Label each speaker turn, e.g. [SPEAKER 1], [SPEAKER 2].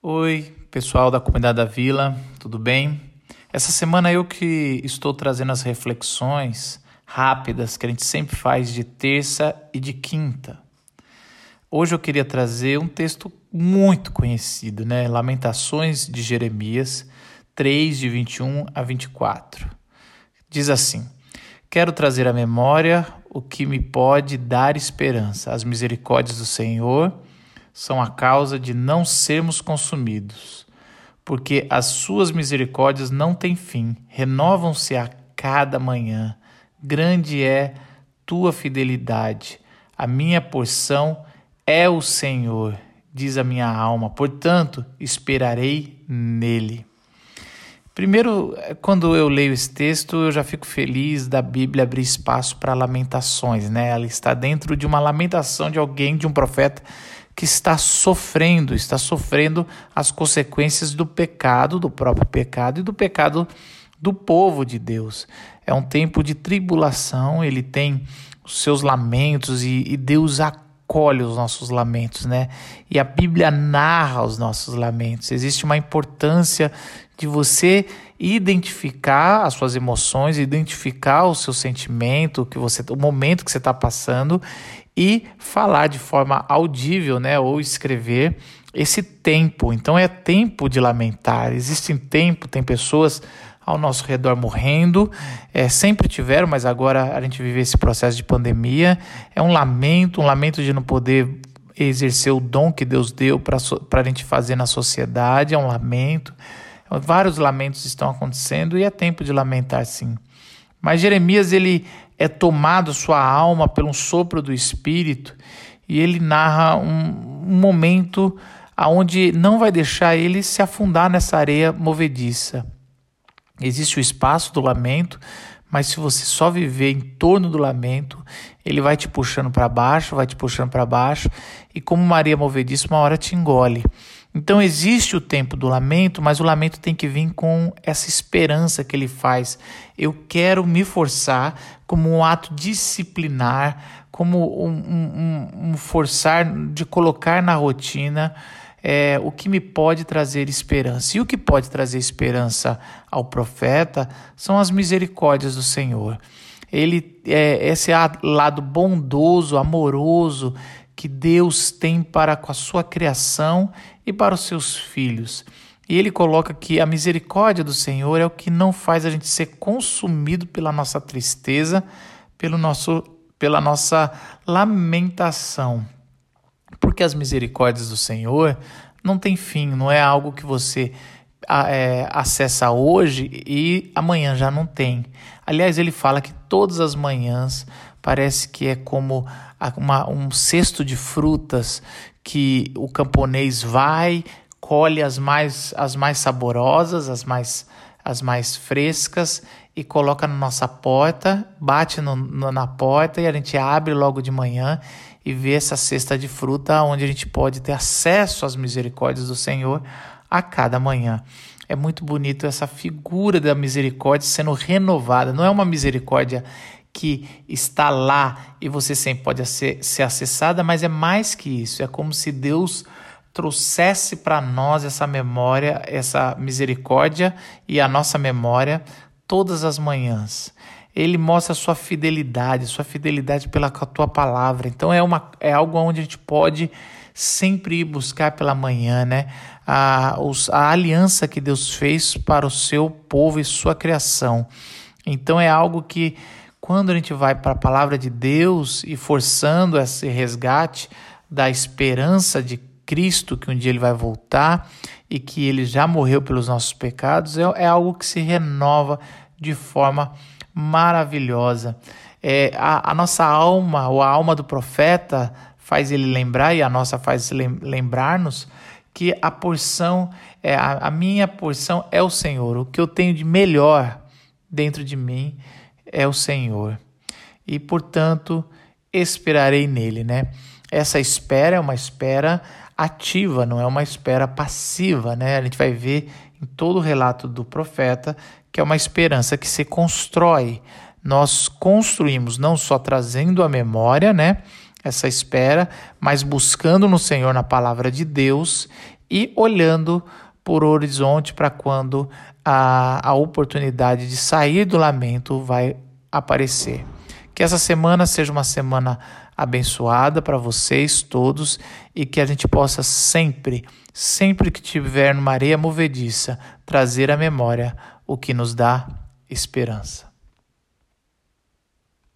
[SPEAKER 1] Oi, pessoal da comunidade da Vila, tudo bem? Essa semana eu que estou trazendo as reflexões rápidas que a gente sempre faz de terça e de quinta. Hoje eu queria trazer um texto muito conhecido, né? Lamentações de Jeremias 3, de 21 a 24. Diz assim: Quero trazer à memória o que me pode dar esperança, as misericórdias do Senhor são a causa de não sermos consumidos, porque as suas misericórdias não têm fim, renovam-se a cada manhã. Grande é tua fidelidade. A minha porção é o Senhor, diz a minha alma, portanto, esperarei nele. Primeiro, quando eu leio esse texto, eu já fico feliz da Bíblia abrir espaço para lamentações, né? Ela está dentro de uma lamentação de alguém, de um profeta que está sofrendo, está sofrendo as consequências do pecado, do próprio pecado e do pecado do povo de Deus. É um tempo de tribulação, ele tem os seus lamentos e, e Deus acolhe os nossos lamentos, né? E a Bíblia narra os nossos lamentos. Existe uma importância de você identificar as suas emoções, identificar o seu sentimento, que você, o momento que você está passando e falar de forma audível, né, ou escrever esse tempo. Então é tempo de lamentar. Existe tempo, tem pessoas ao nosso redor morrendo, é, sempre tiveram, mas agora a gente vive esse processo de pandemia. É um lamento, um lamento de não poder exercer o dom que Deus deu para a gente fazer na sociedade, é um lamento. Vários lamentos estão acontecendo e é tempo de lamentar sim. Mas Jeremias ele é tomado sua alma pelo sopro do Espírito e ele narra um, um momento aonde não vai deixar ele se afundar nessa areia movediça. Existe o espaço do lamento, mas se você só viver em torno do lamento, ele vai te puxando para baixo, vai te puxando para baixo, e como Maria movediça, uma hora te engole. Então existe o tempo do lamento, mas o lamento tem que vir com essa esperança que ele faz. Eu quero me forçar como um ato disciplinar, como um, um, um forçar de colocar na rotina é, o que me pode trazer esperança. E o que pode trazer esperança ao profeta são as misericórdias do Senhor. Ele é esse lado bondoso, amoroso que Deus tem para com a sua criação e para os seus filhos. E ele coloca que a misericórdia do Senhor é o que não faz a gente ser consumido pela nossa tristeza, pelo nosso, pela nossa lamentação. Porque as misericórdias do Senhor não têm fim, não é algo que você é, acessa hoje e amanhã já não tem. Aliás, ele fala que todas as manhãs parece que é como uma, um cesto de frutas que o camponês vai, colhe as mais, as mais saborosas, as mais, as mais frescas e coloca na nossa porta, bate no, no, na porta e a gente abre logo de manhã e vê essa cesta de fruta onde a gente pode ter acesso às misericórdias do Senhor a cada manhã. É muito bonito essa figura da misericórdia sendo renovada. Não é uma misericórdia que está lá e você sempre pode ser, ser acessada, mas é mais que isso. É como se Deus trouxesse para nós essa memória, essa misericórdia e a nossa memória todas as manhãs. Ele mostra a sua fidelidade, sua fidelidade pela tua palavra. Então é, uma, é algo onde a gente pode sempre ir buscar pela manhã, né? A, os, a aliança que Deus fez para o seu povo e sua criação. Então é algo que quando a gente vai para a palavra de Deus e forçando esse resgate da esperança de Cristo, que um dia ele vai voltar e que ele já morreu pelos nossos pecados, é, é algo que se renova de forma maravilhosa. É, a, a, nossa alma, ou a alma do profeta, faz ele lembrar, e a nossa faz lembrar-nos, que a porção, é, a, minha porção é o Senhor. O que eu tenho de melhor dentro de mim é o Senhor. E, portanto, esperarei nele, né? Essa espera é uma espera ativa, não é uma espera passiva, né? A gente vai ver em todo o relato do profeta que é uma esperança que se constrói. Nós construímos não só trazendo a memória, né? Essa espera, mas buscando no Senhor na palavra de Deus e olhando por horizonte para quando a, a oportunidade de sair do lamento vai aparecer. Que essa semana seja uma semana abençoada para vocês todos e que a gente possa sempre, sempre que tiver numa areia movediça, trazer à memória o que nos dá esperança.